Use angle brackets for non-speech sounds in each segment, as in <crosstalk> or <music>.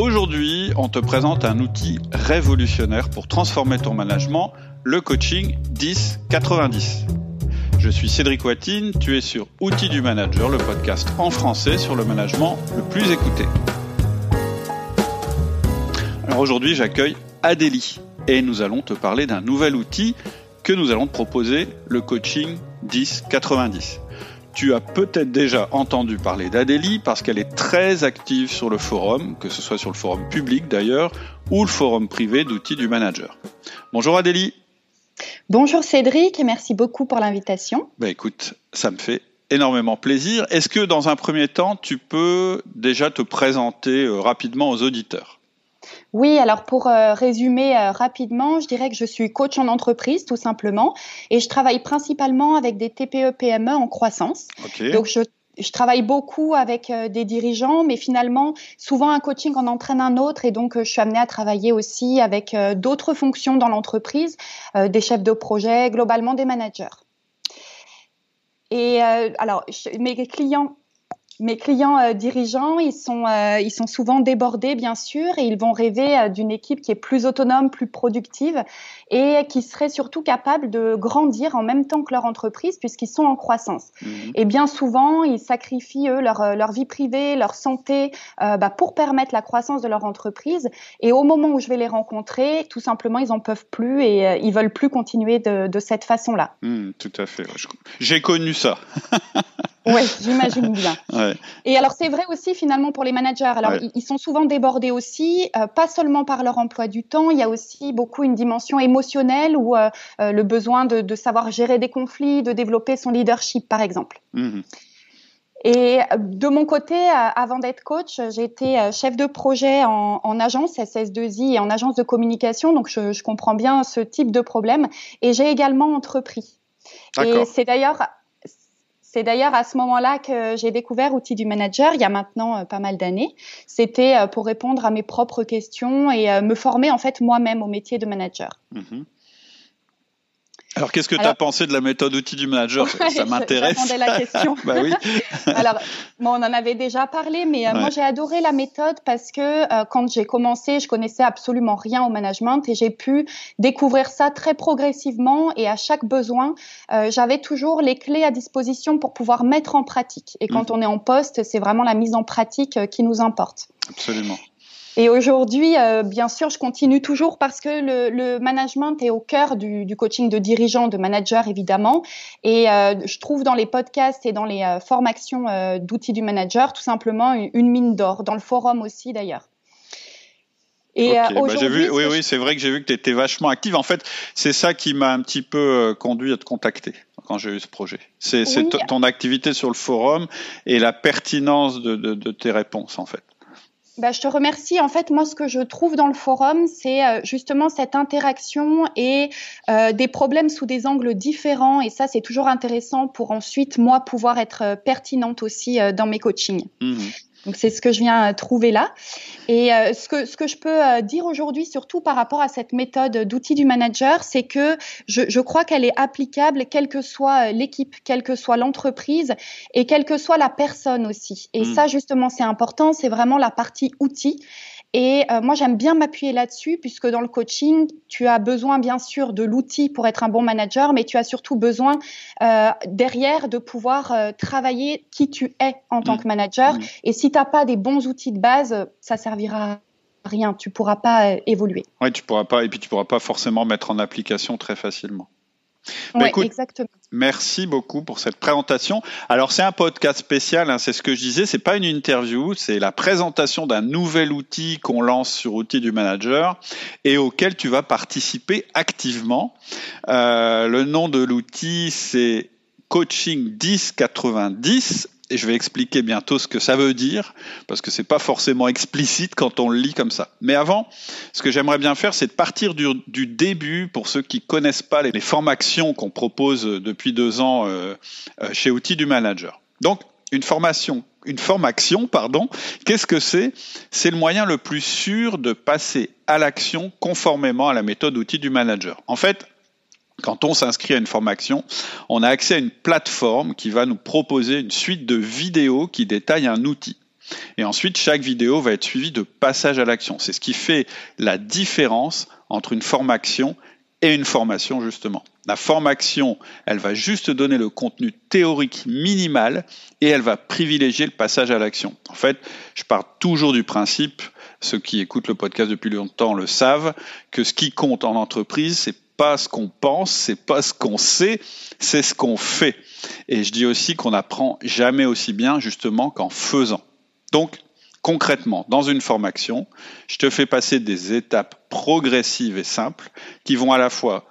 Aujourd'hui, on te présente un outil révolutionnaire pour transformer ton management, le coaching 10-90. Je suis Cédric Watine, tu es sur Outils du Manager, le podcast en français sur le management le plus écouté. Alors aujourd'hui, j'accueille Adélie et nous allons te parler d'un nouvel outil que nous allons te proposer, le coaching 10-90. Tu as peut-être déjà entendu parler d'Adélie parce qu'elle est très active sur le forum, que ce soit sur le forum public d'ailleurs, ou le forum privé d'outils du manager. Bonjour Adélie. Bonjour Cédric et merci beaucoup pour l'invitation. Bah écoute, ça me fait énormément plaisir. Est-ce que dans un premier temps, tu peux déjà te présenter euh, rapidement aux auditeurs? Oui, alors pour euh, résumer euh, rapidement, je dirais que je suis coach en entreprise tout simplement et je travaille principalement avec des TPE PME en croissance. Donc je je travaille beaucoup avec euh, des dirigeants, mais finalement, souvent un coaching en entraîne un autre, et donc je suis amenée à travailler aussi avec d'autres fonctions dans l'entreprise, des chefs de projet, globalement des managers. Et alors, mes clients mes clients euh, dirigeants, ils sont, euh, ils sont souvent débordés, bien sûr, et ils vont rêver euh, d'une équipe qui est plus autonome, plus productive, et qui serait surtout capable de grandir en même temps que leur entreprise, puisqu'ils sont en croissance. Mhm. Et bien souvent, ils sacrifient, eux, leur, leur vie privée, leur santé, bah, pour permettre la croissance de leur entreprise. Et au moment où je vais les rencontrer, tout simplement, ils en peuvent plus et ils veulent plus continuer de, de cette façon-là. Mhm, tout à fait. J'ai connu ça. <laughs> Oui, j'imagine <laughs> bien. Et alors c'est vrai aussi finalement pour les managers. Alors ils, sont souvent débordés aussi, euh, pas seulement par leur emploi du temps. Il y a aussi beaucoup une dimension émotionnelle ou euh, euh, le besoin de, savoir gérer des conflits, de développer son leadership par exemple. Mhm. Et de mon côté, avant d'être coach, été chef de projet en, agence SS2I et en agence de communication, donc je, je comprends bien ce type de problème. Et j'ai également entrepris. Et c'est d'ailleurs c'est d'ailleurs à ce moment-là que j'ai découvert Outils du Manager, il y a maintenant euh, pas mal d'années. C'était euh, pour répondre à mes propres questions et euh, me former en fait moi-même au métier de manager. Mhm. Alors, qu'est-ce que tu as pensé de la méthode outil du manager <laughs> Ça m'intéresse. la question. <laughs> bah oui. <laughs> Alors, bon, on en avait déjà parlé, mais euh, moi, j'ai adoré la méthode parce que euh, quand j'ai commencé, je connaissais absolument rien au management et j'ai pu découvrir ça très progressivement et à chaque besoin, euh, j'avais toujours les clés à disposition pour pouvoir mettre en pratique. Et quand mhm. on est en poste, c'est vraiment la mise en pratique qui nous importe. Absolument. Et aujourd'hui, euh, bien sûr, je continue toujours parce que le, le management est au cœur du, du, coaching de dirigeants, de managers évidemment. Et euh, je trouve dans les podcasts et dans les euh, formations d'outils du manager tout simplement une, mine d'or, dans le forum aussi d'ailleurs. Et bah, vu, oui, oui, c'est vrai que j'ai vu que tu étais vachement active. En fait, c'est ça qui m'a un petit peu conduit à te contacter quand j'ai eu ce projet. C'est ton activité sur le forum et la pertinence de, de, de tes réponses, en fait. Bah, je te remercie. En fait, moi, ce que je trouve dans le forum, c'est euh, justement cette interaction et euh, des problèmes sous des angles différents. Et ça, c'est toujours intéressant pour ensuite, moi, pouvoir être euh, pertinente aussi dans mes coachings. Mmh. Donc c'est ce que je viens trouver là. Et euh, ce, que, ce que je peux euh, dire aujourd'hui, surtout par rapport à cette méthode d'outil du manager, c'est que je, je crois qu'elle est applicable quelle que soit euh, l'équipe, quelle que soit l'entreprise et quelle que soit la personne aussi. Et mmh. ça justement c'est important, c'est vraiment la partie outil. Et euh, moi, j'aime bien m'appuyer là-dessus, puisque dans le coaching, tu as besoin bien sûr de l'outil pour être un bon manager, mais tu as surtout besoin euh, derrière de pouvoir euh, travailler qui tu es en tant mmh. que manager. Mmh. Et si tu n'as pas des bons outils de base, ça servira à rien. Tu pourras pas évoluer. Oui, tu pourras pas, et puis tu pourras pas forcément mettre en application très facilement. Bah, exactement. Merci beaucoup pour cette présentation. Alors c'est un podcast spécial, hein, c'est ce que je disais, c'est pas une interview, c'est la présentation d'un nouvel outil qu'on lance sur Outils du Manager et auquel tu vas participer activement. Euh, le nom de l'outil c'est Coaching 1090 et je vais expliquer bientôt ce que ça veut dire, parce que c'est pas forcément explicite quand on le lit comme ça. Mais avant, ce que j'aimerais bien faire, c'est de partir du, début pour ceux qui connaissent pas les, formations qu'on propose depuis deux ans euh, euh, chez Outils du Manager. Donc, une formation, une formation, pardon, qu'est-ce que c'est? C'est le moyen le plus sûr de passer à l'action conformément à la méthode Outils du Manager. En fait, quand on s'inscrit à une formation, on a accès à une plateforme qui va nous proposer une suite de vidéos qui détaillent un outil. Et ensuite, chaque vidéo va être suivie de passage à l'action. C'est ce qui fait la différence entre une formation et une formation, justement. La formation, elle va juste donner le contenu théorique minimal et elle va privilégier le passage à l'action. En fait, je pars toujours du principe, ceux qui écoutent le podcast depuis longtemps le savent, que ce qui compte en entreprise, c'est pas ce qu'on pense, c'est pas ce qu'on sait, c'est ce qu'on fait. Et je dis aussi qu'on n'apprend jamais aussi bien justement qu'en faisant. Donc, concrètement, dans une formation, je te fais passer des étapes progressives et simples qui vont à la fois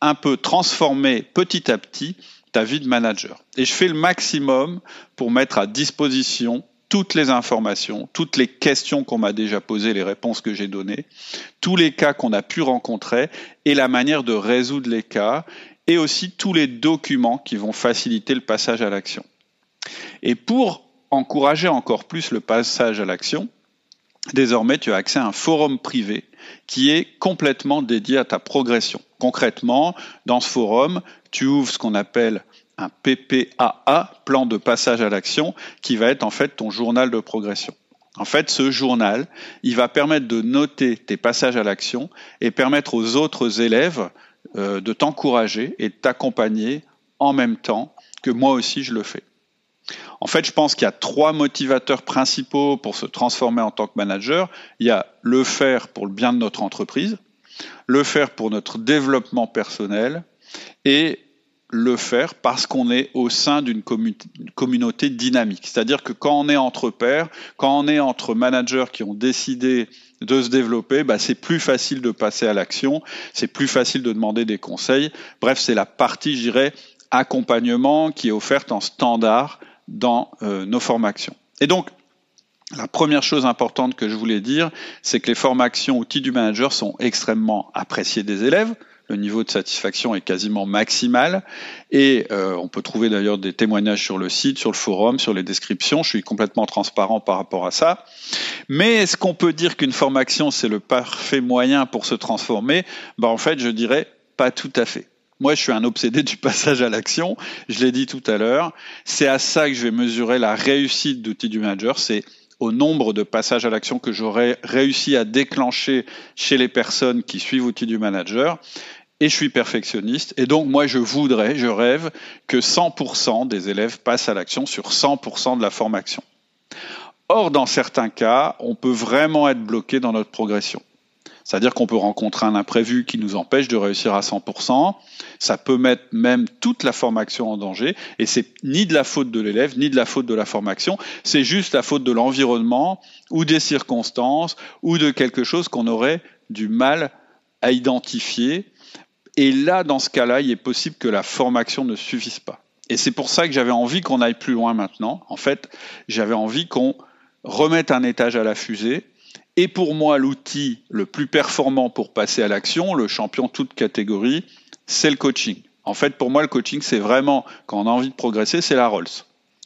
un peu transformer petit à petit ta vie de manager. Et je fais le maximum pour mettre à disposition toutes les informations, toutes les questions qu'on m'a déjà posées, les réponses que j'ai données, tous les cas qu'on a pu rencontrer et la manière de résoudre les cas, et aussi tous les documents qui vont faciliter le passage à l'action. Et pour encourager encore plus le passage à l'action, désormais tu as accès à un forum privé qui est complètement dédié à ta progression. Concrètement, dans ce forum, tu ouvres ce qu'on appelle un PPAA, plan de passage à l'action, qui va être en fait ton journal de progression. En fait, ce journal, il va permettre de noter tes passages à l'action et permettre aux autres élèves euh, de t'encourager et de t'accompagner en même temps que moi aussi je le fais. En fait, je pense qu'il y a trois motivateurs principaux pour se transformer en tant que manager. Il y a le faire pour le bien de notre entreprise, le faire pour notre développement personnel et le faire parce qu'on est au sein d'une communauté dynamique. C'est-à-dire que quand on est entre pairs, quand on est entre managers qui ont décidé de se développer, bah c'est plus facile de passer à l'action, c'est plus facile de demander des conseils. Bref, c'est la partie, je dirais, accompagnement qui est offerte en standard dans euh, nos formations. Et donc, la première chose importante que je voulais dire, c'est que les formations outils du manager sont extrêmement appréciées des élèves. Le niveau de satisfaction est quasiment maximal et euh, on peut trouver d'ailleurs des témoignages sur le site, sur le forum, sur les descriptions. Je suis complètement transparent par rapport à ça. Mais est-ce qu'on peut dire qu'une formation c'est le parfait moyen pour se transformer? Ben, en fait, je dirais pas tout à fait. Moi, je suis un obsédé du <laughs> passage à l'action. Je l'ai dit tout à l'heure. C'est à ça que je vais mesurer la réussite d'outils du manager. C'est au nombre de passages à l'action que j'aurais réussi à déclencher chez les personnes qui suivent outils du manager. Et je suis perfectionniste. Et donc, moi, je voudrais, je rêve que 100% des élèves passent à l'action sur 100% de la formation. Or, dans certains cas, on peut vraiment être bloqué dans notre progression. C'est-à-dire qu'on peut rencontrer un imprévu qui nous empêche de réussir à 100%. Ça peut mettre même toute la formation en danger. Et c'est ni de la faute de l'élève, ni de la faute de la formation. C'est juste la faute de l'environnement ou des circonstances ou de quelque chose qu'on aurait du mal à identifier. Et là, dans ce cas-là, il est possible que la formation ne suffise pas. Et c'est pour ça que j'avais envie qu'on aille plus loin maintenant. En fait, j'avais envie qu'on remette un étage à la fusée et pour moi, l'outil le plus performant pour passer à l'action, le champion toute catégorie, c'est le coaching. En fait, pour moi, le coaching, c'est vraiment, quand on a envie de progresser, c'est la Rolls.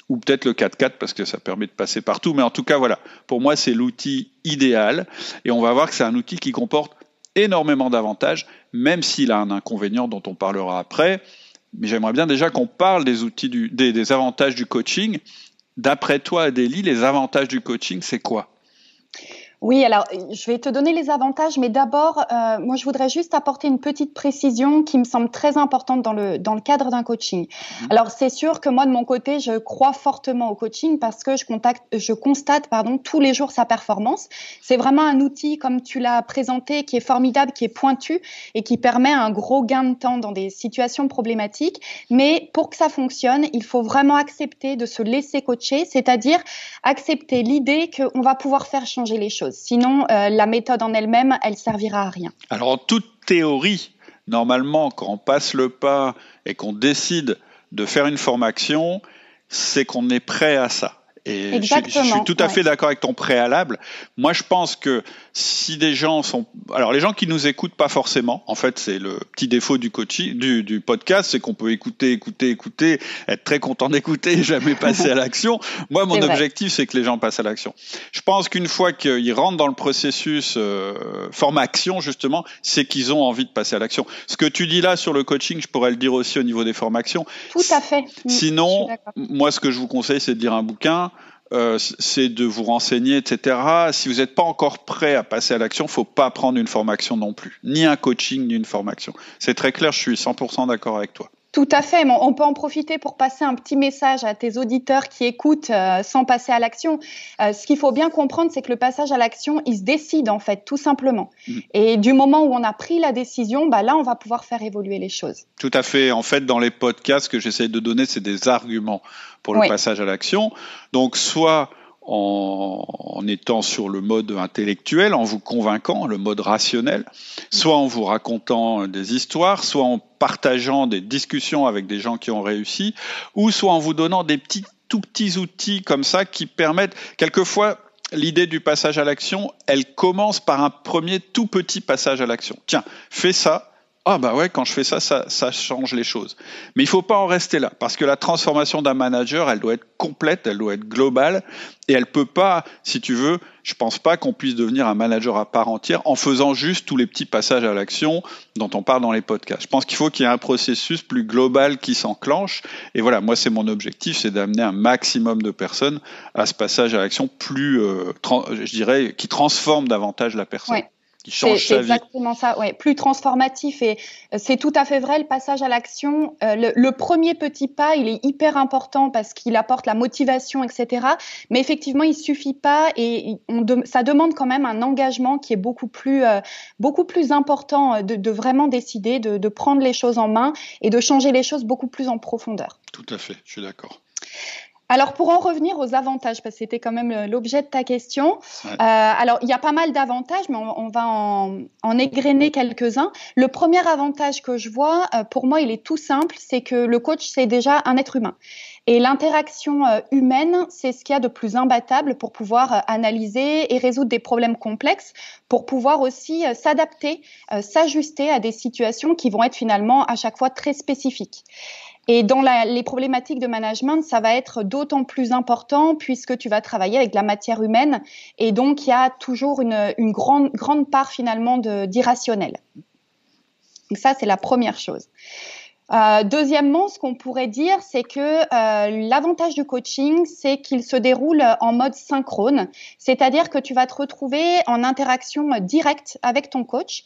Ou peut-être le 4x4 parce que ça permet de passer partout. Mais en tout cas, voilà. Pour moi, c'est l'outil idéal. Et on va voir que c'est un outil qui comporte énormément d'avantages, même s'il a un inconvénient dont on parlera après. Mais j'aimerais bien déjà qu'on parle des outils des, des avantages du coaching. D'après toi, Adélie, les avantages du coaching, c'est quoi? Oui, alors je vais te donner les avantages, mais d'abord, euh, moi je voudrais juste apporter une petite précision qui me semble très importante dans le, dans le cadre d'un coaching. Mhm. Alors c'est sûr que moi de mon côté, je crois fortement au coaching parce que je, contacte, je constate pardon, tous les jours sa performance. C'est vraiment un outil, comme tu l'as présenté, qui est formidable, qui est pointu et qui permet un gros gain de temps dans des situations problématiques. Mais pour que ça fonctionne, il faut vraiment accepter de se laisser coacher, c'est-à-dire accepter l'idée qu'on va pouvoir faire changer les choses. Sinon, euh, la méthode en elle-même, elle servira à rien. Alors, en toute théorie, normalement, quand on passe le pas et qu'on décide de faire une formation, c'est qu'on est prêt à ça. Et je, suis tout à fait d'accord avec ton préalable. Moi, je pense que si des gens sont, alors les gens qui nous écoutent pas forcément, en fait, c'est le petit défaut du coaching, du, du podcast, c'est qu'on peut écouter, écouter, écouter, être très content d'écouter, jamais passer à l'action. Moi, mon objectif, c'est que les gens passent à l'action. Je pense qu'une fois qu'ils rentrent dans le processus euh, formation, justement, c'est qu'ils ont envie de passer à l'action. Ce que tu dis là sur le coaching, je pourrais le dire aussi au niveau des formations. Tout à fait. Sinon, moi, ce que je vous conseille, c'est de lire un bouquin euh, c'est de vous renseigner, etc. Si vous n'êtes pas encore prêt à passer à l'action, faut pas prendre une formation non plus, ni un coaching, ni une formation. C'est très clair, je suis 100% d'accord avec toi. Tout à fait. On peut en profiter pour passer un petit message à tes auditeurs qui écoutent euh, sans passer à l'action. Euh, ce qu'il faut bien comprendre, c'est que le passage à l'action, il se décide en fait, tout simplement. Mm. Et du moment où on a pris la décision, bah là, on va pouvoir faire évoluer les choses. Tout à fait. En fait, dans les podcasts que j'essaie de donner, c'est des arguments pour le passage à l'action. Donc, soit en, étant sur le mode intellectuel, en vous convainquant, le mode rationnel, soit en vous racontant des histoires, soit en partageant des discussions avec des gens qui ont réussi, ou soit en vous donnant des petits tout petits outils comme ça qui permettent quelquefois l'idée du passage à l'action, elle commence par un premier tout petit passage à l'action. Tiens, fais ça, ah bah ouais, quand je fais ça, ça, change les choses. Mais il faut pas en rester là, parce que la transformation d'un manager, elle doit être complète, elle doit être globale, et elle peut pas, si tu veux, je pense pas qu'on puisse devenir un manager à part entière en faisant juste tous les petits passages à l'action dont on parle dans les podcasts. Je pense qu'il faut qu'il y ait un processus plus global qui s'enclenche, et voilà, moi c'est mon objectif, c'est d'amener un maximum de personnes à ce passage à l'action plus, euh, je dirais, qui transforme davantage la personne qui change C'est exactement ça, ouais, plus transformatif et euh, c'est tout à fait vrai. Le passage à l'action, euh, le, premier petit pas, il est hyper important parce qu'il apporte la motivation, etc. Mais effectivement, il suffit pas et on ça demande quand même un engagement qui est beaucoup plus, euh, beaucoup plus important de, de vraiment décider, de, de prendre les choses en main et de changer les choses beaucoup plus en profondeur. Tout à fait, je suis d'accord. Alors pour en revenir aux avantages, parce que c'était quand même l'objet de ta question. Euh, alors il y a pas mal d'avantages, mais on, va en, en égrener quelques-uns. Le premier avantage que je vois, euh, pour moi, il est tout simple, c'est que le coach c'est déjà un être humain. Et l'interaction euh, humaine, c'est ce qu'il y a de plus imbattable pour pouvoir analyser et résoudre des problèmes complexes, pour pouvoir aussi s'adapter, s'ajuster à des situations qui vont être finalement à chaque fois très spécifiques. Et dans les problématiques de management, ça va être d'autant plus important puisque tu vas travailler avec la matière humaine et donc il y a toujours une, grande, grande part finalement d'irrationnel. Donc ça, c'est la première chose. Euh, deuxièmement, ce qu'on pourrait dire, c'est que euh, l'avantage du coaching, c'est qu'il se déroule en mode synchrone, c'est-à-dire que tu vas te retrouver en interaction directe avec ton coach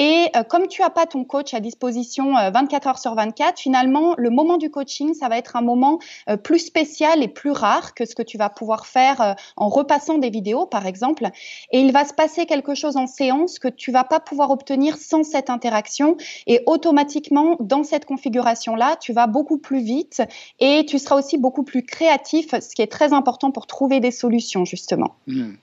et euh, comme tu as pas ton coach à disposition 24 euh, heures sur 24, finalement, le moment du coaching, ça va être un moment euh, plus spécial et plus rare que ce que tu vas pouvoir faire en repassant des vidéos, par exemple. Et il va se passer quelque chose en séance que tu vas pas pouvoir obtenir sans cette interaction. Et automatiquement, dans cette configuration-là, tu vas beaucoup plus vite et tu seras aussi beaucoup plus créatif, ce qui est très important pour trouver des solutions, justement. Mmh.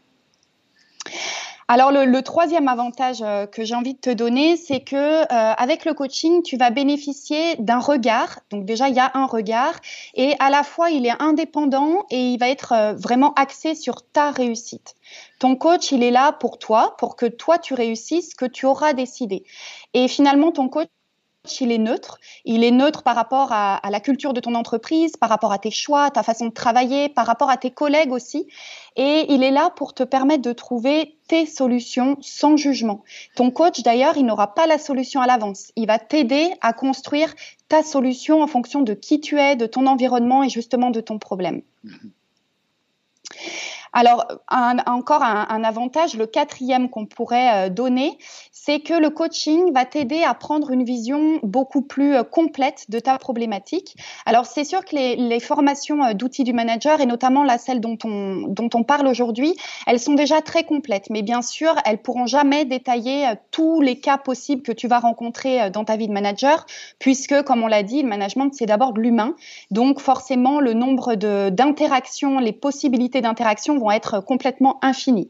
Alors le, troisième avantage euh, que j'ai envie de te donner, c'est que euh, avec le coaching, tu vas bénéficier d'un regard. Donc déjà, il y a un regard et à la fois, il est indépendant et il va être euh, vraiment axé sur ta réussite. Ton coach, il est là pour toi, pour que toi tu réussisses que tu auras décidé. Et finalement, ton coach il est neutre. Il est neutre par rapport à, la culture de ton entreprise, par rapport à tes choix, ta façon de travailler, par rapport à tes collègues aussi. Et il est là pour te permettre de trouver tes solutions sans jugement. Ton coach, d'ailleurs, il n'aura pas la solution à l'avance. Il va t'aider à construire ta solution en fonction de qui tu es, de ton environnement et justement de ton problème. Alors, encore un, avantage, le quatrième qu'on pourrait euh, donner, c'est que le coaching va t'aider à prendre une vision beaucoup plus euh, complète de ta problématique. Alors, c'est sûr que les, formations euh, d'outils du manager, et notamment la celle dont on, dont on parle aujourd'hui, elles sont déjà très complètes. Mais bien sûr, elles pourront jamais détailler tous les cas possibles que tu vas rencontrer dans ta vie de manager, puisque, comme on l'a dit, le management, c'est d'abord de l'humain. Donc, forcément, le nombre d'interactions, les possibilités d'interaction être complètement infinis.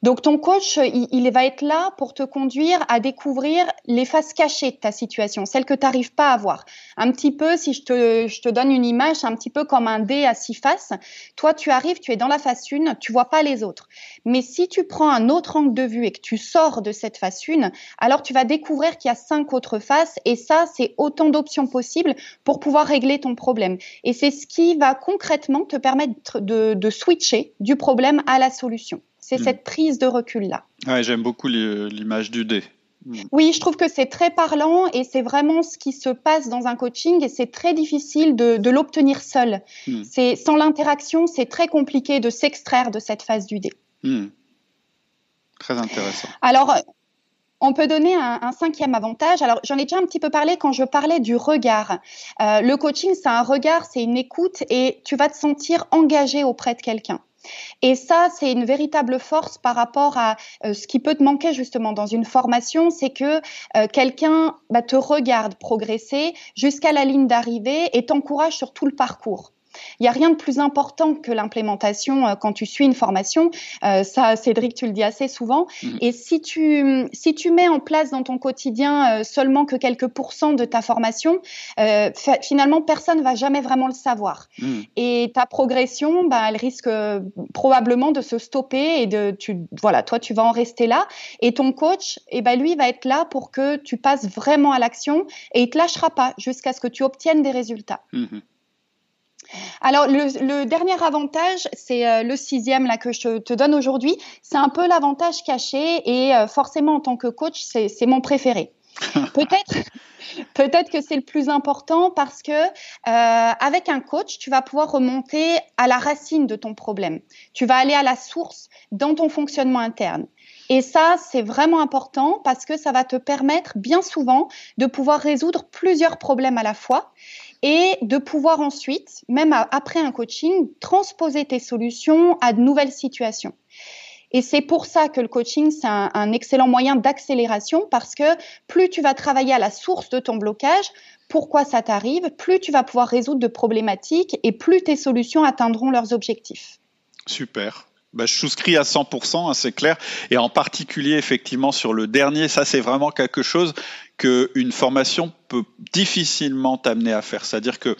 Donc ton coach, il, va être là pour te conduire à découvrir les faces cachées de ta situation, celles que tu n'arrives pas à voir. Un petit peu, si je te, je te donne une image, un petit peu comme un dé à six faces. Toi, tu arrives, tu es dans la face une, tu vois pas les autres. Mais si tu prends un autre angle de vue et que tu sors de cette face une, alors tu vas découvrir qu'il y a cinq autres faces et ça, c'est autant d'options possibles pour pouvoir régler ton problème. Et c'est ce qui va concrètement te permettre de, de switcher du problème à la solution. C'est hmm. cette prise de recul-là. Ouais, J'aime beaucoup l'image du dé. Hmm. Oui, je trouve que c'est très parlant et c'est vraiment ce qui se passe dans un coaching et c'est très difficile de, l'obtenir seul. Hmm. C'est sans l'interaction, c'est très compliqué de s'extraire de cette phase du dé. Très intéressant. Alors, on peut donner un, cinquième avantage. Alors, j'en ai déjà un petit peu parlé quand je parlais du regard. Euh, le coaching, c'est un regard, c'est une écoute et tu vas te sentir engagé auprès de quelqu'un. Et ça, c'est une véritable force par rapport à euh, ce qui peut te manquer justement dans une formation, c'est que euh, quelqu'un bah, te regarde progresser jusqu'à la ligne d'arrivée et t'encourage sur tout le parcours. Il n'y a rien de plus important que l'implémentation euh, quand tu suis une formation. Euh, ça, Cédric, tu le dis assez souvent. Mhm. Et si tu, si tu mets en place dans ton quotidien euh, seulement que quelques pourcents de ta formation, finalement, personne ne va jamais vraiment le savoir. Mhm. Et ta progression, bah, elle risque probablement de se stopper et de, tu, voilà, toi, tu vas en rester là. Et ton coach, eh ben, lui, va être là pour que tu passes vraiment à l'action et il te lâchera pas jusqu'à ce que tu obtiennes des résultats. Mhm. Alors, le, dernier avantage, c'est euh, le sixième là que je te donne aujourd'hui. C'est un peu l'avantage caché et euh, forcément, en tant que coach, c'est mon préféré. <laughs> Peut-être, peut-être que c'est le plus important parce que euh, avec un coach, tu vas pouvoir remonter à la racine de ton problème. Tu vas aller à la source dans ton fonctionnement interne. Et ça, c'est vraiment important parce que ça va te permettre bien souvent de pouvoir résoudre plusieurs problèmes à la fois et de pouvoir ensuite, même après un coaching, transposer tes solutions à de nouvelles situations. Et c'est pour ça que le coaching, c'est un, excellent moyen d'accélération parce que plus tu vas travailler à la source de ton blocage, pourquoi ça t'arrive, plus tu vas pouvoir résoudre de problématiques et plus tes solutions atteindront leurs objectifs. Super. Bah, je souscris à 100%, hein, c'est clair. Et en particulier, effectivement, sur le dernier, ça, c'est vraiment quelque chose qu'une formation peut difficilement t'amener à faire. C'est-à-dire que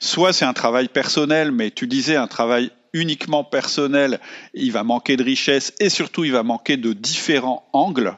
soit c'est un travail personnel, mais tu disais un travail uniquement personnel, il va manquer de richesse et surtout il va manquer de différents angles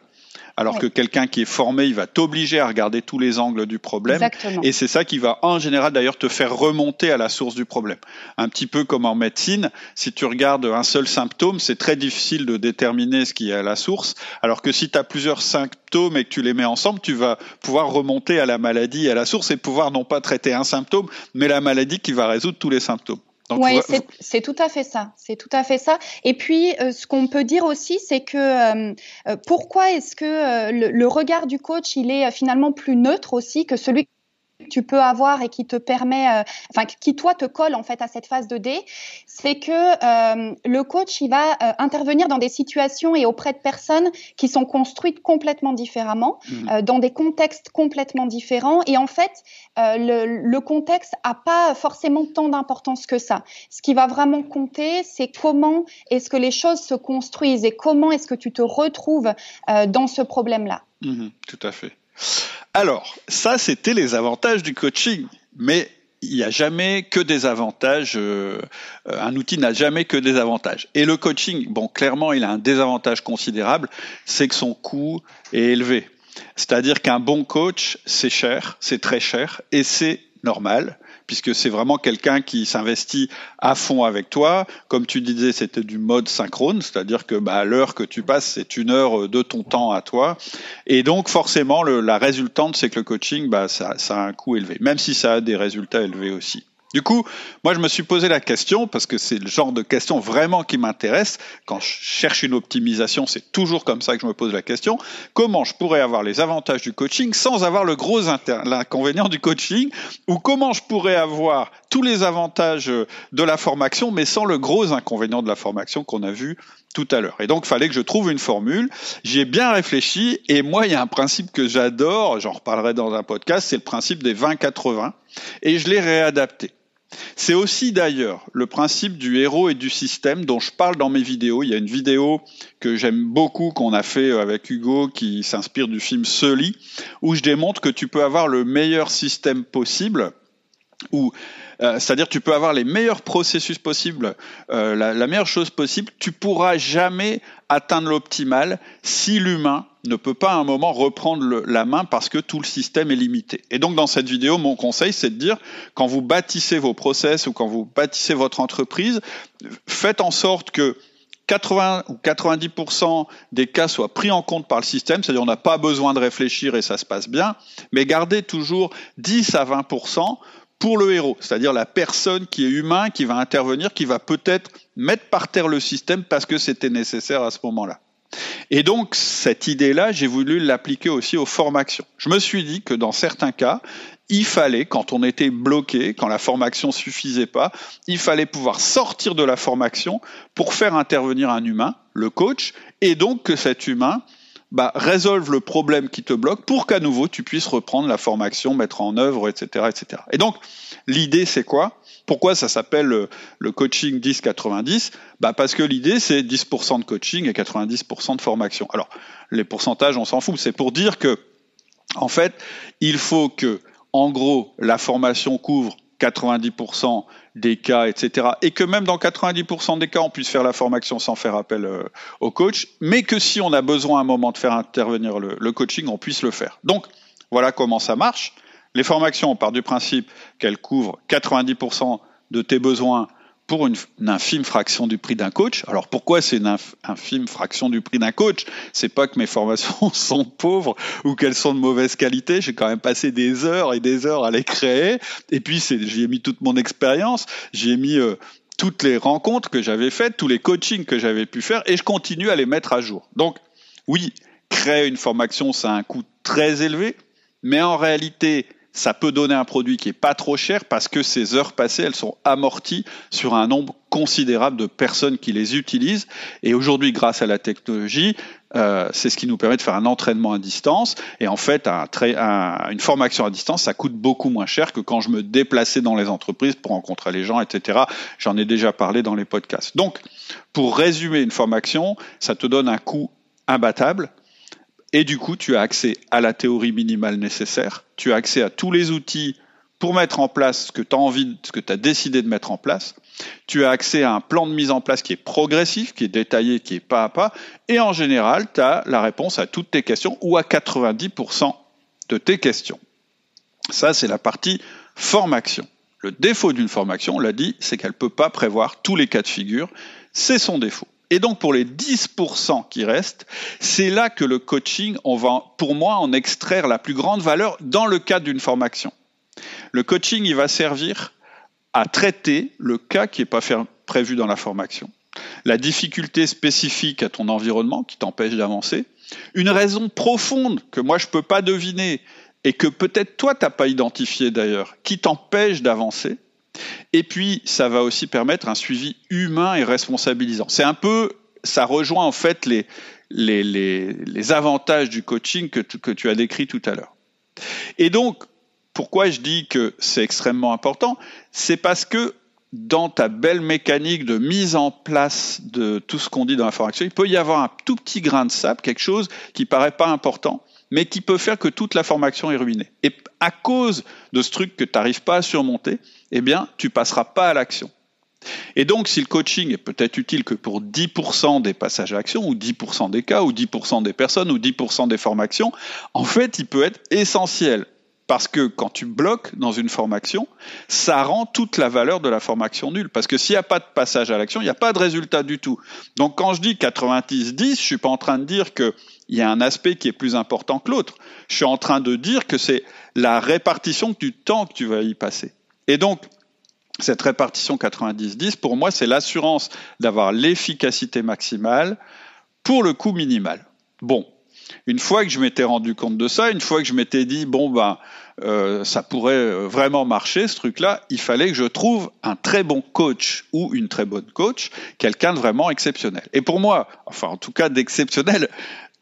alors que quelqu'un qui est formé, il va t'obliger à regarder tous les angles du problème. Et c'est ça qui va en général d'ailleurs te faire remonter à la source du problème. Un petit peu comme en médecine, si tu regardes un seul symptôme, c'est très difficile de déterminer ce qui est à la source, alors que si tu as plusieurs symptômes et que tu les mets ensemble, tu vas pouvoir remonter à la maladie et à la source et pouvoir non pas traiter un symptôme, mais la maladie qui va résoudre tous les symptômes. Oui, c'est tout à fait ça. C'est tout à fait ça. Et puis, euh, ce qu'on peut dire aussi, c'est que euh, euh, pourquoi est-ce que le, le, regard du coach, il est finalement plus neutre aussi que celui tu peux avoir et qui te permet, euh, enfin qui toi te colle en fait à cette phase de D, c'est que euh, le coach il va euh, intervenir dans des situations et auprès de personnes qui sont construites complètement différemment, mmh. dans des contextes complètement différents et en fait le, le, contexte a pas forcément tant d'importance que ça. Ce qui va vraiment compter, c'est comment est-ce que les choses se construisent et comment est-ce que tu te retrouves dans ce problème-là. Mmh, tout à fait. Alors, ça, c'était les avantages du coaching. Mais il n'y a jamais que des avantages. Euh, un outil n'a jamais que des avantages. Et le coaching, bon, clairement, il a un désavantage considérable, c'est que son coût est élevé. C'est-à-dire qu'un bon coach, c'est cher, c'est très cher, et c'est normal puisque c'est vraiment quelqu'un qui s'investit à fond avec toi. Comme tu disais, c'était du mode synchrone, c'est-à-dire que bah, l'heure que tu passes, c'est une heure de ton temps à toi. Et donc forcément, la résultante, c'est que le coaching, bah, ça a un coût élevé, même si ça a des résultats élevés aussi. Du coup, moi, je me suis posé la question, parce que c'est le genre de question vraiment qui m'intéresse. Quand je cherche une optimisation, c'est toujours comme ça que je me pose la question. Comment je pourrais avoir les avantages du coaching sans avoir le gros inconvénient du coaching? Ou comment je pourrais avoir tous les avantages de la formation, mais sans le gros inconvénient de la formation qu'on a vu tout à l'heure? Et donc, il fallait que je trouve une formule. J'y ai bien réfléchi. Et moi, il y a un principe que j'adore, j'en reparlerai dans un podcast, c'est le principe des 20-80. Et je l'ai réadapté. C'est aussi d'ailleurs le principe du héros et du système dont je parle dans mes vidéos. Il y a une vidéo que j'aime beaucoup qu'on a fait avec Hugo qui s'inspire du film Sully où je démontre que tu peux avoir le meilleur système possible euh, c'est-à-dire tu peux avoir les meilleurs processus possibles, euh, la, la, meilleure chose possible, tu pourras jamais atteindre l'optimal si l'humain ne peut pas à un moment reprendre la main parce que tout le système est limité. Et donc dans cette vidéo, mon conseil, c'est de dire, quand vous bâtissez vos process ou quand vous bâtissez votre entreprise, faites en sorte que 80 ou 90% des cas soient pris en compte par le système, c'est-à-dire on n'a pas besoin de réfléchir et ça se passe bien, mais gardez toujours 10 à 20% pour le héros, c'est-à-dire la personne qui est humain, qui va intervenir, qui va peut-être mettre par terre le système parce que c'était nécessaire à ce moment-là. Et donc, cette idée-là, j'ai voulu l'appliquer aussi aux formations. Je me suis dit que dans certains cas, il fallait, quand on était bloqué, quand la formation suffisait pas, il fallait pouvoir sortir de la formation pour faire intervenir un humain, le coach, et donc que cet humain bah, résolve le problème qui te bloque pour qu'à nouveau tu puisses reprendre la formation, mettre en œuvre, etc., etc. Et donc, l'idée, c'est quoi? Pourquoi ça s'appelle le, coaching 10-90 bah Parce que l'idée, c'est 10% de coaching et 90% de formation. Alors, les pourcentages, on s'en fout. C'est pour dire que, en fait, il faut que, en gros, la formation couvre 90% des cas, etc. Et que même dans 90% des cas, on puisse faire la formation sans faire appel euh, au coach, mais que si on a besoin à un moment de faire intervenir le coaching, on puisse le faire. Donc, voilà comment ça marche. Les formations, on part du principe qu'elles couvrent 90% de tes besoins pour une, infime fraction du prix d'un coach. Alors pourquoi c'est une infime fraction du prix d'un coach? C'est pas que mes formations <laughs> sont pauvres ou qu'elles sont de mauvaise qualité. J'ai quand même passé des heures et des heures à les créer. Et puis j'y ai mis toute mon expérience. J'y ai mis euh, toutes les rencontres que j'avais faites, tous les coachings que j'avais pu faire, et je continue à les mettre à jour. Donc oui, créer une formation, ça a un coût très élevé, mais en réalité, ça peut donner un produit qui est pas trop cher parce que ces heures passées, elles sont amorties sur un nombre considérable de personnes qui les utilisent. Et aujourd'hui, grâce à la technologie, euh, c'est ce qui nous permet de faire un entraînement à distance. Et en fait, un, un, une formation à distance, ça coûte beaucoup moins cher que quand je me déplaçais dans les entreprises pour rencontrer les gens, etc. J'en ai déjà parlé dans les podcasts. Donc, pour résumer une formation, ça te donne un coût imbattable et du coup, tu as accès à la théorie minimale nécessaire, tu as accès à tous les outils pour mettre en place ce que tu as envie, ce que tu as décidé de mettre en place. Tu as accès à un plan de mise en place qui est progressif, qui est détaillé, qui est pas à pas. Et en général, tu as la réponse à toutes tes questions ou à 90% de tes questions. Ça, c'est la partie formation. Le défaut d'une formation, on l'a dit, c'est qu'elle ne peut pas prévoir tous les cas de figure. C'est son défaut. Et donc pour les 10% qui restent, c'est là que le coaching, va pour moi en extraire la plus grande valeur dans le cadre d'une formation. Le coaching, il va servir à traiter le cas qui n'est pas prévu dans la formation, la difficulté spécifique à ton environnement qui t'empêche d'avancer, une raison profonde que moi je ne peux pas deviner et que peut-être toi tu n'as pas identifié d'ailleurs, qui t'empêche d'avancer, et puis, ça va aussi permettre un suivi humain et responsabilisant. C'est un peu, ça rejoint en fait les, les, les, les avantages du coaching que tu, que tu as décrit tout à l'heure. Et donc, pourquoi je dis que c'est extrêmement important? C'est parce que dans ta belle mécanique de mise en place de tout ce qu'on dit dans la formation, il peut y avoir un tout petit grain de sable, quelque chose qui paraît pas important, mais qui peut faire que toute la formation est ruinée. Et à cause de ce truc que tu n'arrives pas à surmonter, eh bien, tu passeras pas à l'action. Et donc, si le coaching est peut-être utile que pour 10% des passages à l'action, ou 10% des cas, ou 10% des personnes, ou 10% des formations, en fait, il peut être essentiel. Parce que quand tu bloques dans une formation, ça rend toute la valeur de la formation nulle. Parce que s'il n'y a pas de passage à l'action, il n'y a pas de résultat du tout. Donc quand je dis 90-10, je suis pas en train de dire qu'il y a un aspect qui est plus important que l'autre. Je suis en train de dire que c'est la répartition du temps que tu vas y passer. Et donc, cette répartition 90-10, pour moi, c'est l'assurance d'avoir l'efficacité maximale pour le coût minimal. Bon, une fois que je m'étais rendu compte de ça, une fois que je m'étais dit, bon, ben, euh, ça pourrait euh, vraiment marcher, ce truc-là, il fallait que je trouve un très bon coach ou une très bonne coach, quelqu'un de vraiment exceptionnel. Et pour moi, enfin, en tout cas, d'exceptionnel,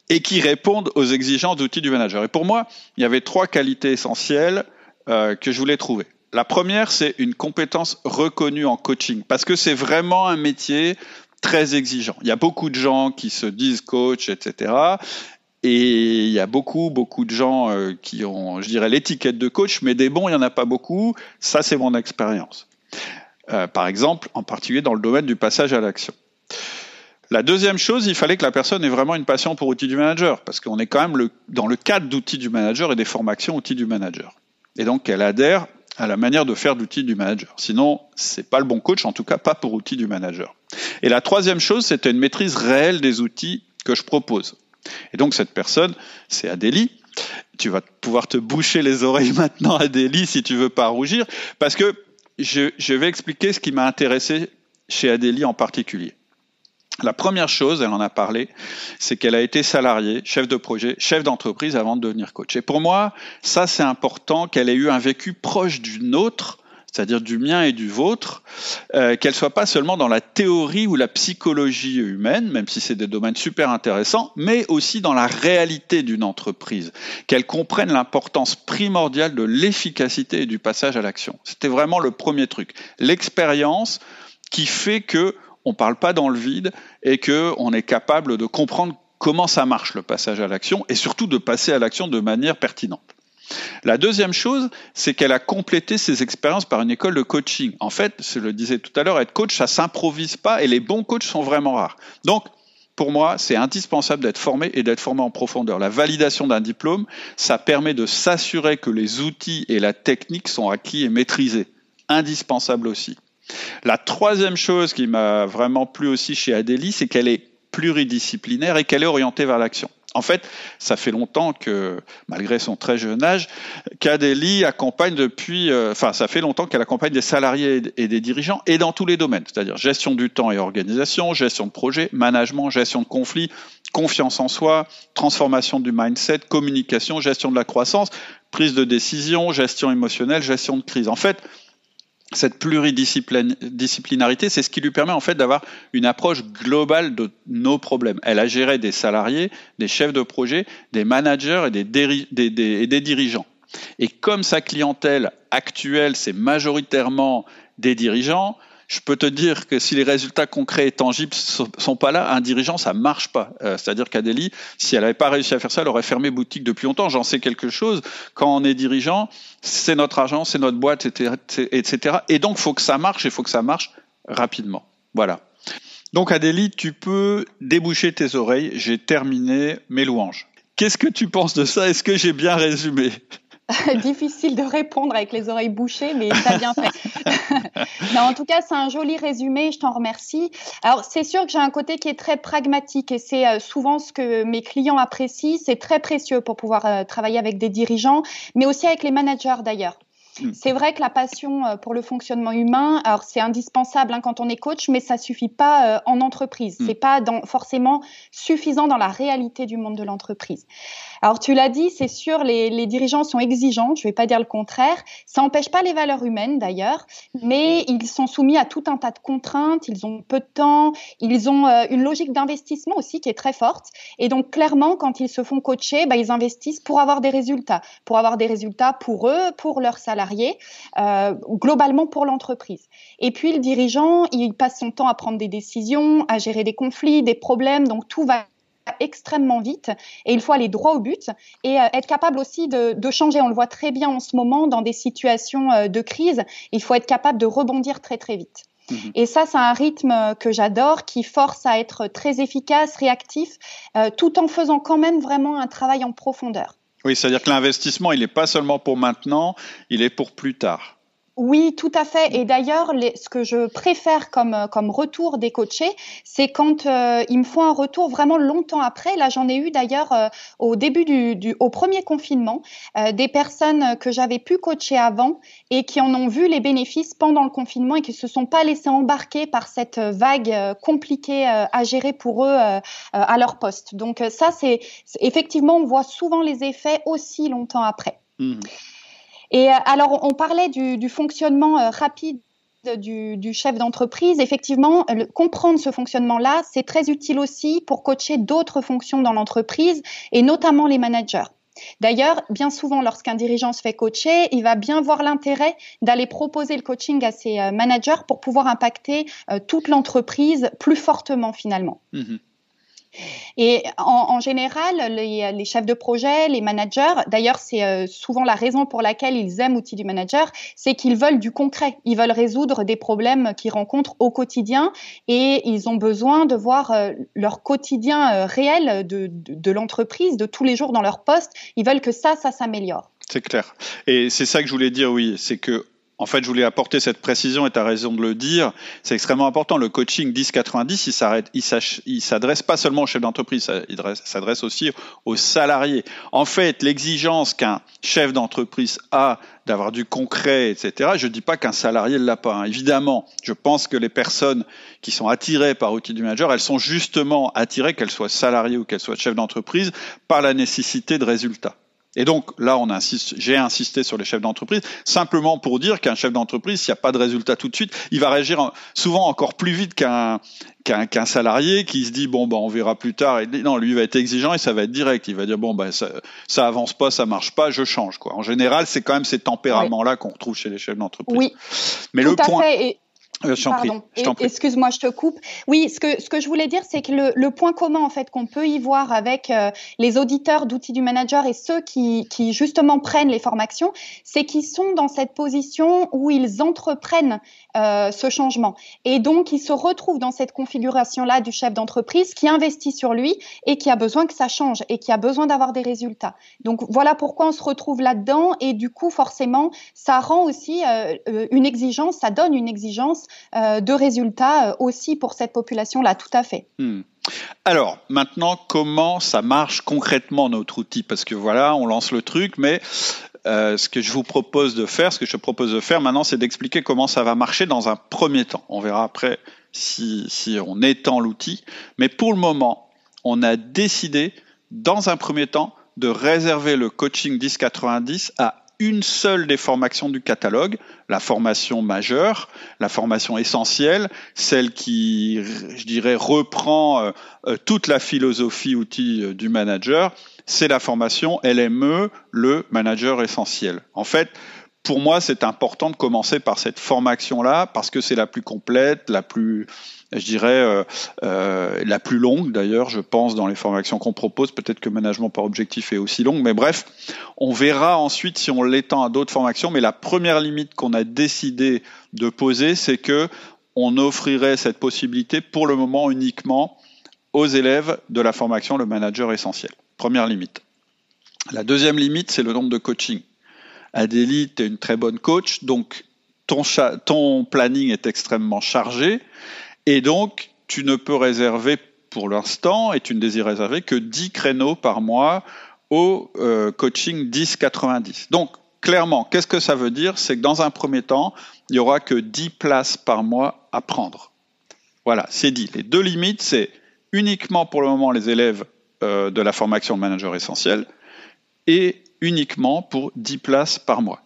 et qui réponde aux exigences d'outils du manager. Et pour moi, il y avait trois qualités essentielles euh, que je voulais trouver. La première, c'est une compétence reconnue en coaching, parce que c'est vraiment un métier très exigeant. Il y a beaucoup de gens qui se disent coach, etc. Et il y a beaucoup, beaucoup de gens euh, qui ont, je dirais, l'étiquette de coach, mais des bons, il n'y en a pas beaucoup. Ça, c'est mon expérience. Euh, par exemple, en particulier dans le domaine du passage à l'action. La deuxième chose, il fallait que la personne ait vraiment une passion pour outils du manager, parce qu'on est quand même dans le cadre d'outils du manager et des formations outils du manager. Et donc qu'elle adhère à la manière de faire l'outil du manager. Sinon, c'est pas le bon coach, en tout cas pas pour outil du manager. Et la troisième chose, c'était une maîtrise réelle des outils que je propose. Et donc cette personne, c'est Adélie. Tu vas pouvoir te boucher les oreilles <laughs> maintenant, Adélie, si tu veux pas rougir, parce que je, vais expliquer ce qui m'a intéressé chez Adélie en particulier. La première chose, elle en a parlé, c'est qu'elle a été salariée, chef de projet, chef d'entreprise avant de devenir coach. Et pour moi, ça c'est important qu'elle ait eu un vécu proche du nôtre, c'est-à-dire du mien et du vôtre, euh, qu'elle soit pas seulement dans la théorie ou la psychologie humaine, même si c'est des domaines super intéressants, mais aussi dans la réalité d'une entreprise, qu'elle comprenne l'importance primordiale de l'efficacité et du passage à l'action. C'était vraiment le premier truc. L'expérience qui fait que on parle pas dans le vide et que on est capable de comprendre comment ça marche le passage à l'action et surtout de passer à l'action de manière pertinente. La deuxième chose, c'est qu'elle a complété ses expériences par une école de coaching. En fait, je le disais tout à l'heure, être coach, ça s'improvise pas et les bons coachs sont vraiment rares. Donc, pour moi, c'est indispensable d'être formé et d'être formé en profondeur. La validation d'un diplôme, ça permet de s'assurer que les outils et la technique sont acquis et maîtrisés. Indispensable aussi. La troisième chose qui m'a vraiment plu aussi chez Adélie, c'est qu'elle est pluridisciplinaire et qu'elle est orientée vers l'action. En fait, ça fait longtemps que, malgré son très jeune âge, qu'Adélie accompagne depuis, euh, enfin, ça fait longtemps qu'elle accompagne des salariés et des dirigeants et dans tous les domaines, c'est-à-dire gestion du temps et organisation, gestion de projet, management, gestion de conflits, confiance en soi, transformation du mindset, communication, gestion de la croissance, prise de décision, gestion émotionnelle, gestion de crise. En fait, cette pluridisciplinarité, c'est ce qui lui permet en fait d'avoir une approche globale de nos problèmes. Elle a géré des salariés, des chefs de projet, des managers et des, dirigeants. Et comme sa clientèle actuelle, c'est majoritairement des dirigeants, je peux te dire que si les résultats concrets et tangibles sont pas là, un dirigeant, ça marche pas. Euh, c'est-à-dire qu'Adélie, si elle n'avait pas réussi à faire ça, elle aurait fermé boutique depuis longtemps. J'en sais quelque chose. Quand on est dirigeant, c'est notre argent, c'est notre boîte, etc., Et donc, faut que ça marche, et faut que ça marche rapidement. Voilà. Donc, Adélie, tu peux déboucher tes oreilles. J'ai terminé mes louanges. Qu'est-ce que tu penses de ça? Est-ce que j'ai bien résumé? <laughs> Difficile de répondre avec les oreilles bouchées, mais ça bien fait. <laughs> non, en tout cas, c'est un joli résumé. Je t'en remercie. Alors, c'est sûr que j'ai un côté qui est très pragmatique et c'est euh, souvent ce que mes clients apprécient. C'est très précieux pour pouvoir euh, travailler avec des dirigeants, mais aussi avec les managers d'ailleurs. Hmm. C'est vrai que la passion euh, pour le fonctionnement humain, alors c'est indispensable hein, quand on est coach, mais ça suffit pas en entreprise. Hmm. C'est pas dans, forcément suffisant dans la réalité du monde de l'entreprise. Alors tu l'as dit, c'est sûr, les, dirigeants sont exigeants, je ne vais pas dire le contraire. Ça n'empêche pas les valeurs humaines d'ailleurs, mais ils sont soumis à tout un tas de contraintes, ils ont peu de temps, ils ont euh, une logique d'investissement aussi qui est très forte. Et donc clairement, quand ils se font coacher, bah, ils investissent pour avoir des résultats, pour avoir des résultats pour eux, pour leurs salariés, euh, globalement pour l'entreprise. Et puis le dirigeant, il passe son temps à prendre des décisions, à gérer des conflits, des problèmes, donc tout va extrêmement vite et il faut aller droit au but et euh, être capable aussi de, changer. On le voit très bien en ce moment dans des situations euh, de crise. Il faut être capable de rebondir très très vite. Mhm. Et ça, c'est un rythme que j'adore, qui force à être très efficace, réactif, euh, tout en faisant quand même vraiment un travail en profondeur. Oui, c'est-à-dire que l'investissement, il n'est pas seulement pour maintenant, il est pour plus tard. Oui, tout à fait. Et d'ailleurs, ce que je préfère comme, euh, comme retour des coachés, c'est quand euh, ils me font un retour vraiment longtemps après. Là, j'en ai eu d'ailleurs euh, au début du, du, au premier confinement, des personnes que j'avais pu coacher avant et qui en ont vu les bénéfices pendant le confinement et qui se sont pas laissés embarquer par cette vague compliquée à gérer pour eux à leur poste. Donc ça, c'est effectivement, on voit souvent les effets aussi longtemps après. Mmh. Et euh, alors, on parlait du, fonctionnement euh, rapide du, chef d'entreprise, effectivement, comprendre ce fonctionnement-là, c'est très utile aussi pour coacher d'autres fonctions dans l'entreprise et notamment les managers. D'ailleurs, bien souvent, lorsqu'un dirigeant se fait coacher, il va bien voir l'intérêt d'aller proposer le coaching à ses euh, managers pour pouvoir impacter toute l'entreprise plus fortement finalement. Mmh et en, général, les, chefs de projet, les managers, d'ailleurs, c'est euh, souvent la raison pour laquelle ils aiment l'outil du manager, c'est qu'ils veulent du concret. Ils veulent résoudre des problèmes qu'ils rencontrent au quotidien et ils ont besoin de voir euh, leur quotidien euh, réel de, de l'entreprise, de tous les jours dans leur poste. Ils veulent que ça, ça s'améliore. C'est clair. Et c'est ça que je voulais dire, oui, c'est que en fait, je voulais apporter cette précision et tu as raison de le dire. C'est extrêmement important. Le coaching 10-90, il s'arrête, s'adresse pas seulement aux chefs d'entreprise, il s'adresse aussi aux salariés. En fait, l'exigence qu'un chef d'entreprise a d'avoir du concret, etc. Je ne dis pas qu'un salarié ne l'a pas. Hein. Évidemment, je pense que les personnes qui sont attirées par outil du manager, elles sont justement attirées, qu'elles soient salariées ou qu'elles soient chefs d'entreprise, par la nécessité de résultats. Et donc là, on insiste, j'ai insisté sur les chefs d'entreprise, simplement pour dire qu'un chef d'entreprise, s'il n'y a pas de résultat tout de suite, il va réagir souvent encore plus vite qu'un qu'un salarié qui se dit bon bah on verra plus tard. Et non, lui il va être exigeant et ça va être direct. Il va dire bon bah ça, ça avance pas, ça marche pas, je change quoi. En général, c'est quand même ces tempéraments là qu'on retrouve chez les chefs d'entreprise. Oui. Mais tout le à point. Fait. Euh, Pardon. Excuse-moi, je te coupe. Oui, ce que, ce que je voulais dire, c'est que le, le, point commun en fait qu'on peut y voir avec euh, les auditeurs d'outils du manager et ceux qui, qui justement prennent les formations, c'est qu'ils sont dans cette position où ils entreprennent euh, ce changement et donc ils se retrouvent dans cette configuration-là du chef d'entreprise qui investit sur lui et qui a besoin que ça change et qui a besoin d'avoir des résultats. Donc voilà pourquoi on se retrouve là-dedans et du coup forcément ça rend aussi euh, euh, une exigence, ça donne une exigence de résultats aussi pour cette population-là, tout à fait. Hmm. Alors, maintenant, comment ça marche concrètement notre outil? Parce que voilà, on lance le truc, mais euh, ce que je vous propose de faire, ce que je propose de faire maintenant, c'est d'expliquer comment ça va marcher dans un premier temps. On verra après si, si on étend l'outil. Mais pour le moment, on a décidé, dans un premier temps, de réserver le coaching 1090 à une seule des formations du catalogue, la formation majeure, la formation essentielle, celle qui, je dirais, reprend euh, euh, toute la philosophie outil euh, du manager, c'est la formation LME, le manager essentiel. En fait, pour moi, c'est important de commencer par cette formation-là parce que c'est la plus complète, la plus, je dirais, euh, euh, la plus longue d'ailleurs, je pense, dans les formations qu'on propose. Peut-être que management par objectif est aussi longue, mais bref, on verra ensuite si on l'étend à d'autres formations. Mais la première limite qu'on a décidé de poser, c'est que on offrirait cette possibilité pour le moment uniquement aux élèves de la formation le manager essentiel. Première limite. La deuxième limite, c'est le nombre de coaching. Adélie, tu es une très bonne coach, donc ton planning est extrêmement chargé, et donc tu ne peux réserver pour l'instant, et tu ne désires réserver que 10 créneaux par mois au euh, coaching 10-90. Donc, clairement, qu'est-ce que ça veut dire? C'est que dans un premier temps, il n'y aura que 10 places par mois à prendre. Voilà, c'est dit. Les deux limites, c'est uniquement pour le moment les élèves euh, de la formation de manager essentiel et uniquement pour 10 places par mois.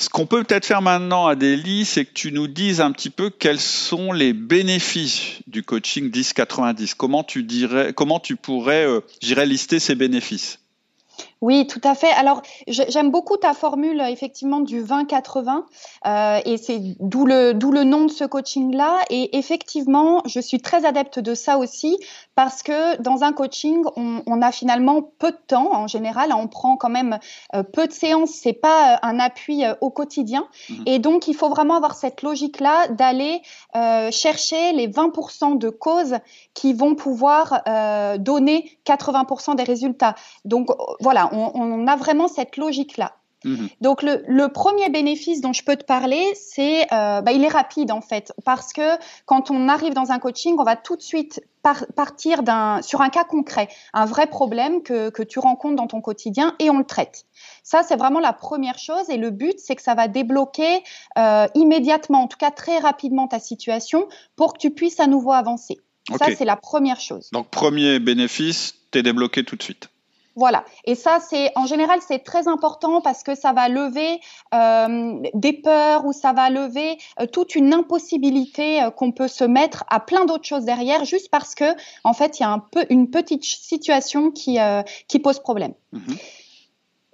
Ce qu'on peut peut-être faire maintenant, Adélie, c'est que tu nous dises un petit peu quels sont les bénéfices du coaching 10-90. Comment tu dirais, comment tu pourrais, euh, lister ces bénéfices? Oui, tout à fait. Alors, j'aime beaucoup ta formule effectivement du 20-80 euh, et c'est d'où le d'où le nom de ce coaching-là. Et effectivement, je suis très adepte de ça aussi parce que dans un coaching, on, on a finalement peu de temps en général. On prend quand même euh, peu de séances. C'est pas euh, un appui au quotidien. Mmh. Et donc, il faut vraiment avoir cette logique-là d'aller euh, chercher les 20% de causes qui vont pouvoir donner 80% des résultats. Donc voilà on, a vraiment cette logique-là. Mhm. Donc le, premier bénéfice dont je peux te parler, c'est euh, bah, il est rapide en fait parce que quand on arrive dans un coaching, on va tout de suite partir d'un sur un cas concret, un vrai problème que, tu rencontres dans ton quotidien et on le traite. Ça c'est vraiment la première chose et le but c'est que ça va débloquer euh, immédiatement, en tout cas très rapidement ta situation pour que tu puisses à nouveau avancer. Ça c'est la première chose. Donc premier bénéfice, tu es débloqué tout de suite. Voilà. Et ça, c'est en général, c'est très important parce que ça va lever euh, des peurs ou ça va lever euh, toute une impossibilité euh, qu'on peut se mettre à plein d'autres choses derrière, juste parce que en fait, il y a un peu une petite situation qui qui pose problème. Mm-hmm.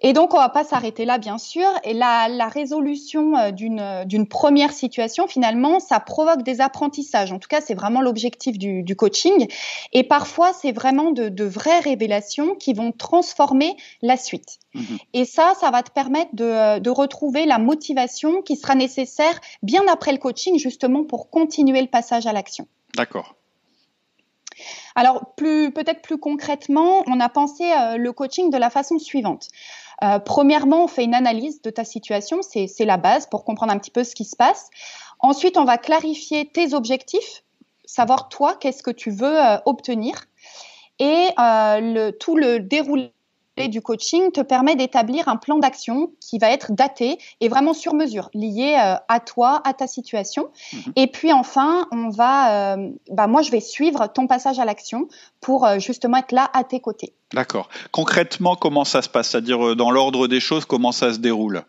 Et donc, on va pas s'arrêter là, bien sûr. Et la, la résolution euh, d'une, d'une première situation, finalement, ça provoque des apprentissages. En tout cas, c'est vraiment l'objectif du, du coaching. Et parfois, c'est vraiment de, de, vraies révélations qui vont transformer la suite. Mmh Et ça, ça va te permettre de, de retrouver la motivation qui sera nécessaire bien après le coaching, justement, pour continuer le passage à l'action. D'accord. Alors, peut-être plus concrètement, on a pensé euh, le coaching de la façon suivante. Euh, premièrement, on fait une analyse de ta situation, c'est la base pour comprendre un petit peu ce qui se passe. Ensuite, on va clarifier tes objectifs, savoir toi, qu'est-ce que tu veux euh, obtenir. Et tout le déroulé du coaching te permet d'établir un plan d'action qui va être daté et vraiment sur mesure, lié euh, à toi, à ta situation. Mhm. Et puis enfin, on va, euh, bah moi je vais suivre ton passage à l'action pour euh, justement être là à tes côtés. D'accord. Concrètement, comment ça se passe? C'est-à-dire dans l'ordre des choses, comment ça se déroule?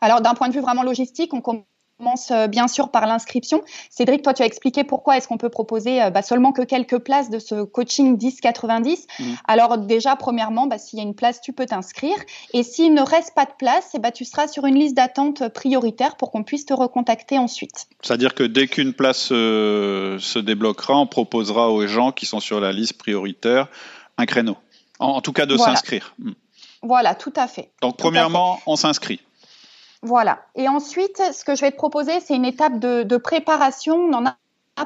Alors d'un point de vue vraiment logistique, on commence commence euh, bien sûr par l'inscription. Cédric, toi, tu as expliqué pourquoi est-ce qu'on peut proposer euh, bah, seulement que quelques places de ce coaching 10-90. Mmh. Alors déjà, premièrement, bah, s'il y a une place, tu peux t'inscrire. Et s'il ne reste pas de place, eh bah, tu seras sur une liste d'attente prioritaire pour qu'on puisse te recontacter ensuite. C'est-à-dire que dès qu'une place euh, se débloquera, on proposera aux gens qui sont sur la liste prioritaire un créneau. En, tout cas, de s'inscrire. Mmh. Voilà, tout à fait. Donc, premièrement, on s'inscrit. Voilà. Et ensuite, ce que je vais te proposer, c'est une étape de, préparation. On en a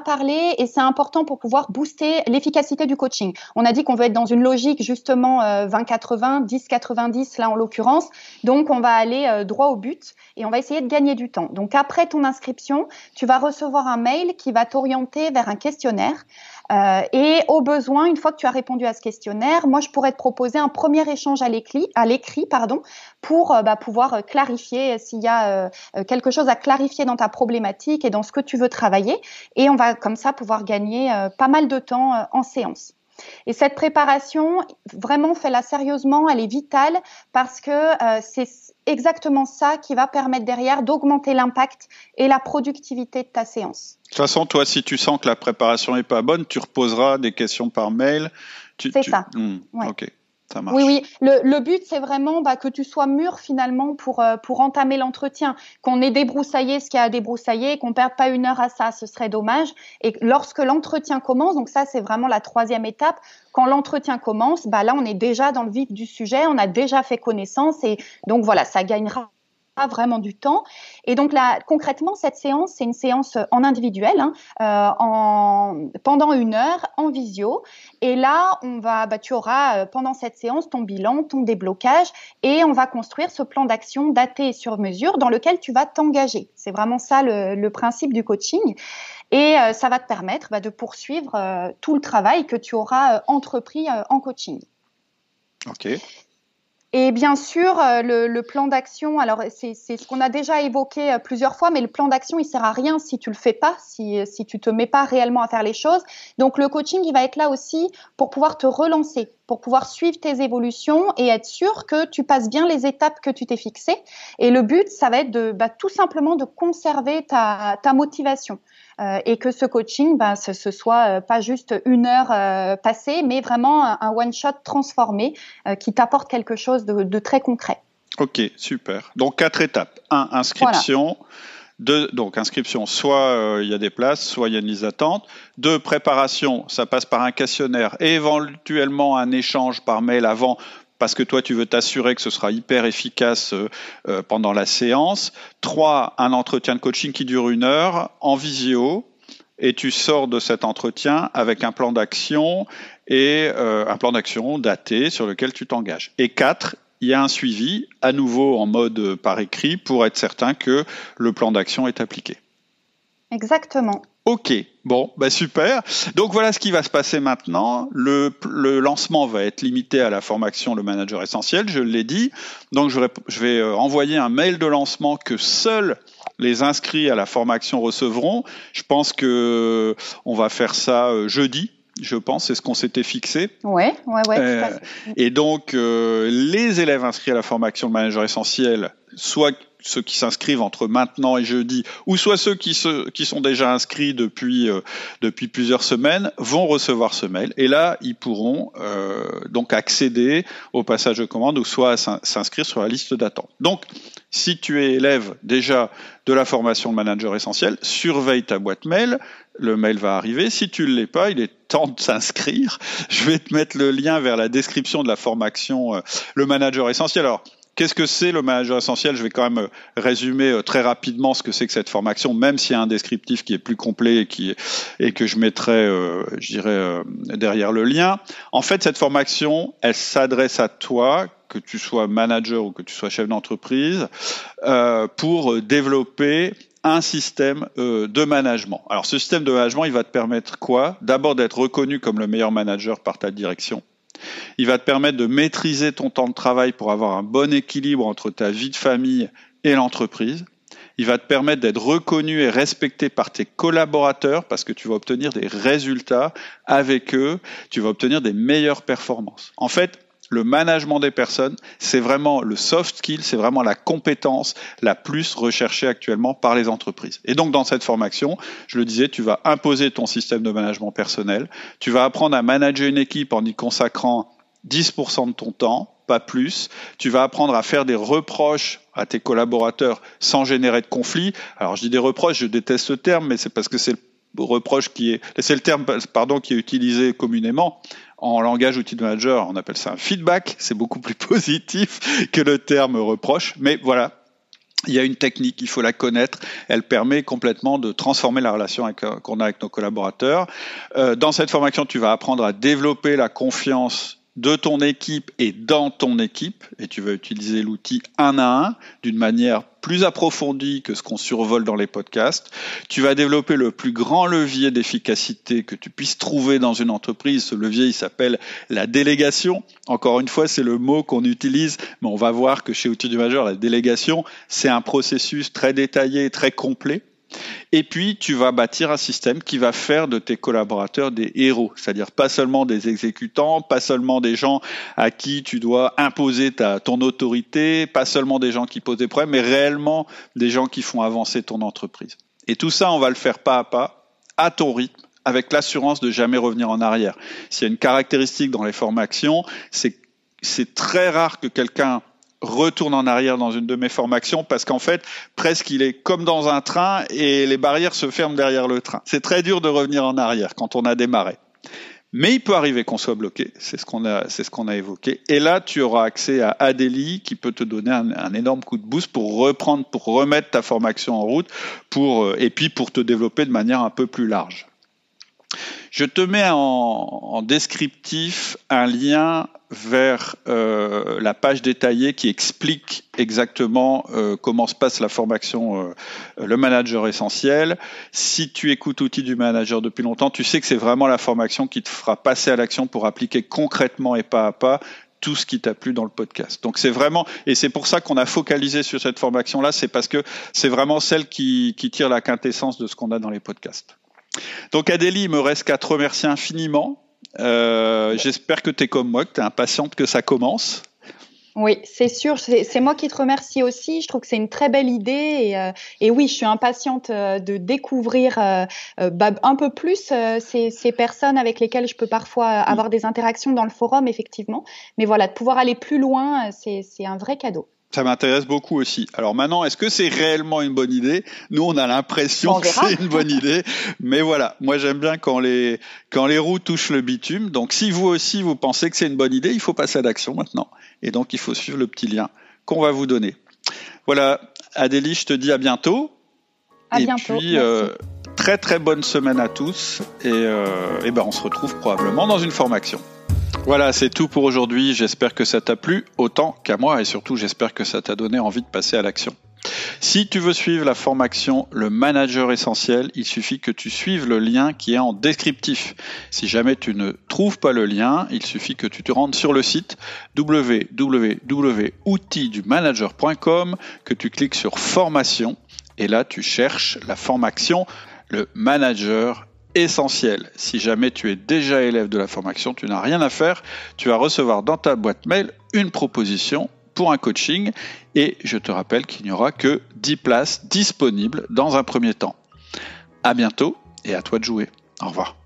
parlé et c'est important pour pouvoir booster l'efficacité du coaching. On a dit qu'on veut être dans une logique justement 20-80, euh, 10-90 là en l'occurrence. Donc on va aller euh, droit au but et on va essayer de gagner du temps. Donc après ton inscription, tu vas recevoir un mail qui va t'orienter vers un questionnaire euh, et au besoin, une fois que tu as répondu à ce questionnaire, moi, je pourrais te proposer un premier échange à l'écrit, pardon, pour euh, bah, pouvoir euh, clarifier s'il y a quelque chose à clarifier dans ta problématique et dans ce que tu veux travailler. Et on va comme ça pouvoir gagner pas mal de temps en séance. Et cette préparation, vraiment, fais-la sérieusement, elle est vitale parce que c'est exactement ça qui va permettre derrière d'augmenter l'impact et la productivité de ta séance. De toute façon, toi, si tu sens que la préparation n'est pas bonne, tu reposeras des questions par mail. C'est ça. Oui, oui. Le, but, c'est vraiment bah, que tu sois mûr finalement pour, euh, pour entamer l'entretien, qu'on ait débroussaillé ce qu'il y a à débroussailler, qu'on perde pas une heure à ça, ce serait dommage. Et lorsque l'entretien commence, donc ça, c'est vraiment la troisième étape. Quand l'entretien commence, bah là, on est déjà dans le vif du sujet, on a déjà fait connaissance et donc voilà, ça gagnera vraiment du temps. Et donc là, concrètement, cette séance, c'est une séance en individuel, hein, euh, en, pendant une heure, en visio. Et là, on va, bah, tu auras euh, pendant cette séance ton bilan, ton déblocage, et on va construire ce plan d'action daté et sur mesure dans lequel tu vas t'engager. C'est vraiment ça le, principe du coaching. Et euh, ça va te permettre bah, de poursuivre tout le travail que tu auras entrepris en coaching. Ok. Et bien sûr, euh, le, plan d'action, alors c'est ce qu'on a déjà évoqué euh, plusieurs fois, mais le plan d'action, il sert à rien si tu le fais pas, si, si tu te mets pas réellement à faire les choses. Donc le coaching, il va être là aussi pour pouvoir te relancer, pour pouvoir suivre tes évolutions et être sûr que tu passes bien les étapes que tu t'es fixées. Et le but, ça va être de bah, tout simplement de conserver ta, ta motivation. Euh, et que ce coaching, ben, ce, ce soit euh, pas juste une heure euh, passée, mais vraiment un, one-shot transformé qui t'apporte quelque chose de, très concret. Ok, super. Donc quatre étapes. Un, inscription. Deux, donc inscription, soit il y a des places, soit il y a une liste d'attente. Deux, préparation, ça passe par un questionnaire et éventuellement un échange par mail avant parce que toi, tu veux t'assurer que ce sera hyper efficace euh, euh, pendant la séance. Trois, un entretien de coaching qui dure une heure en visio. Et tu sors de cet entretien avec un plan d'action et euh, un plan d'action daté sur lequel tu t'engages. Et quatre, il y a un suivi, à nouveau en mode par écrit, pour être certain que le plan d'action est appliqué. Exactement. Ok, bon, bah super. Donc voilà ce qui va se passer maintenant. Le, lancement va être limité à la formation Le Manager Essentiel, je l'ai dit. Donc je, vais euh, envoyer un mail de lancement que seuls les inscrits à la formation recevront. Je pense que euh, on va faire ça euh, jeudi, je pense, c'est ce qu'on s'était fixé. Ouais, ouais, ouais. et donc, les élèves inscrits à la formation de manager essentiel, soit ceux qui s'inscrivent entre maintenant et jeudi, ou soit ceux qui, sont déjà inscrits depuis, euh, depuis plusieurs semaines, vont recevoir ce mail. Et là, ils pourront euh, donc accéder au passage de commande ou soit s'inscrire sur la liste d'attente. Donc, si tu es élève déjà de la formation manager essentiel, surveille ta boîte mail. Le mail va arriver. Si tu ne l'es pas, il est temps de s'inscrire. Je vais te mettre le lien vers la description de la formation euh, Le Manager Essentiel. Alors, Qu'est-ce que c'est le manager essentiel? Je vais quand même euh, résumer euh, très rapidement ce que c'est que cette formation, même s'il y a un descriptif qui est plus complet et, qui, et que je mettrai, euh, je dirais, derrière le lien. En fait, cette formation, elle s'adresse à toi, que tu sois manager ou que tu sois chef d'entreprise, pour développer un système de management. Alors, ce système de management, il va te permettre quoi? D'abord d'être reconnu comme le meilleur manager par ta direction il va te permettre de maîtriser ton temps de travail pour avoir un bon équilibre entre ta vie de famille et l'entreprise. Il va te permettre d'être reconnu et respecté par tes collaborateurs parce que tu vas obtenir des résultats avec eux, tu vas obtenir des meilleures performances. En fait, le management des personnes, c'est vraiment le soft skill, c'est vraiment la compétence la plus recherchée actuellement par les entreprises. Et donc dans cette formation, je le disais, tu vas imposer ton système de management personnel, tu vas apprendre à manager une équipe en y consacrant 10% de ton temps, pas plus. Tu vas apprendre à faire des reproches à tes collaborateurs sans générer de conflit. Alors je dis des reproches, je déteste ce terme, mais c'est parce que c'est le reproche qui est, c'est le terme pardon qui est utilisé communément en langage outil de manager, on appelle ça un feedback, c'est beaucoup plus <laughs> positif que le terme reproche, mais voilà, il y a une technique, il faut la connaître. Elle permet complètement de transformer la relation qu'on a avec nos collaborateurs. Euh, dans cette formation, tu vas apprendre à développer la confiance de ton équipe et dans ton équipe, et tu vas utiliser l'outil un à un d'une manière plus approfondie que ce qu'on survole dans les podcasts. Tu vas développer le plus grand levier d'efficacité que tu puisses trouver dans une entreprise. Ce levier, il s'appelle la délégation. Encore une fois, c'est le mot qu'on utilise, mais on va voir que chez Outils du Majeur, la délégation, c'est un processus très détaillé, très complet et puis, tu vas bâtir un système qui va faire de tes collaborateurs des héros, c'est-à-dire pas seulement des exécutants, pas seulement des gens à qui tu dois imposer ton autorité, pas seulement des gens qui posent des problèmes, mais réellement des gens qui font avancer ton entreprise. Et tout ça, on va le faire pas à pas, à ton rythme, avec l'assurance de jamais revenir en arrière. S'il y a une caractéristique dans les formations, c'est c'est très rare que quelqu'un retourne en arrière dans une de mes formations parce qu'en fait, presque il est comme dans un train et les barrières se ferment derrière le train. C'est très dur de revenir en arrière quand on a démarré. Mais il peut arriver qu'on soit bloqué, c'est ce qu'on a, c'est ce qu'on a évoqué. Et là, tu auras accès à Adélie qui peut te donner un, énorme coup de boost pour reprendre, pour remettre ta formation en route, pour euh, et puis pour te développer de manière un peu plus large. Je te mets en, descriptif un lien vers euh, la page détaillée qui explique exactement euh, comment se passe la formation euh, le manager essentiel. Si tu écoutes Outils du manager depuis longtemps, tu sais que c'est vraiment la formation qui te fera passer à l'action pour appliquer concrètement et pas à pas tout ce qui t'a plu dans le podcast. Donc c'est vraiment, et c'est pour ça qu'on a focalisé sur cette formation-là, c'est parce que c'est vraiment celle qui, qui tire la quintessence de ce qu'on a dans les podcasts. Donc Adélie, il me reste qu'à te remercier infiniment. Euh, j'espère que tu es comme moi, que tu es impatiente que ça commence. Oui, c'est sûr. C'est moi qui te remercie aussi. Je trouve que c'est une très belle idée. Et, euh, oui, je suis impatiente euh, de découvrir bah, un peu plus ces, ces, personnes avec lesquelles je peux parfois avoir des interactions dans le forum, effectivement. Mais voilà, de pouvoir aller plus loin, c'est un vrai cadeau. Ça m'intéresse beaucoup aussi. Alors maintenant, est-ce que c'est réellement une bonne idée? Nous, on a l'impression que c'est une bonne idée, mais voilà. Moi, j'aime bien quand les quand les roues touchent le bitume. Donc, si vous aussi vous pensez que c'est une bonne idée, il faut passer à l'action maintenant. Et donc, il faut suivre le petit lien qu'on va vous donner. Voilà, Adélie, je te dis à bientôt. À et bientôt. Puis, euh, très très bonne semaine à tous. Et, euh, et ben, on se retrouve probablement dans une formation. Voilà, c'est tout pour aujourd'hui. J'espère que ça t'a plu autant qu'à moi et surtout j'espère que ça t'a donné envie de passer à l'action. Si tu veux suivre la formation Le Manager Essentiel, il suffit que tu suives le lien qui est en descriptif. Si jamais tu ne trouves pas le lien, il suffit que tu te rendes sur le site www.outildumanager.com, que tu cliques sur Formation et là tu cherches la formation Le Manager essentiel. Si jamais tu es déjà élève de la formation, tu n'as rien à faire. Tu vas recevoir dans ta boîte mail une proposition pour un coaching et je te rappelle qu'il n'y aura que 10 places disponibles dans un premier temps. À bientôt et à toi de jouer. Au revoir.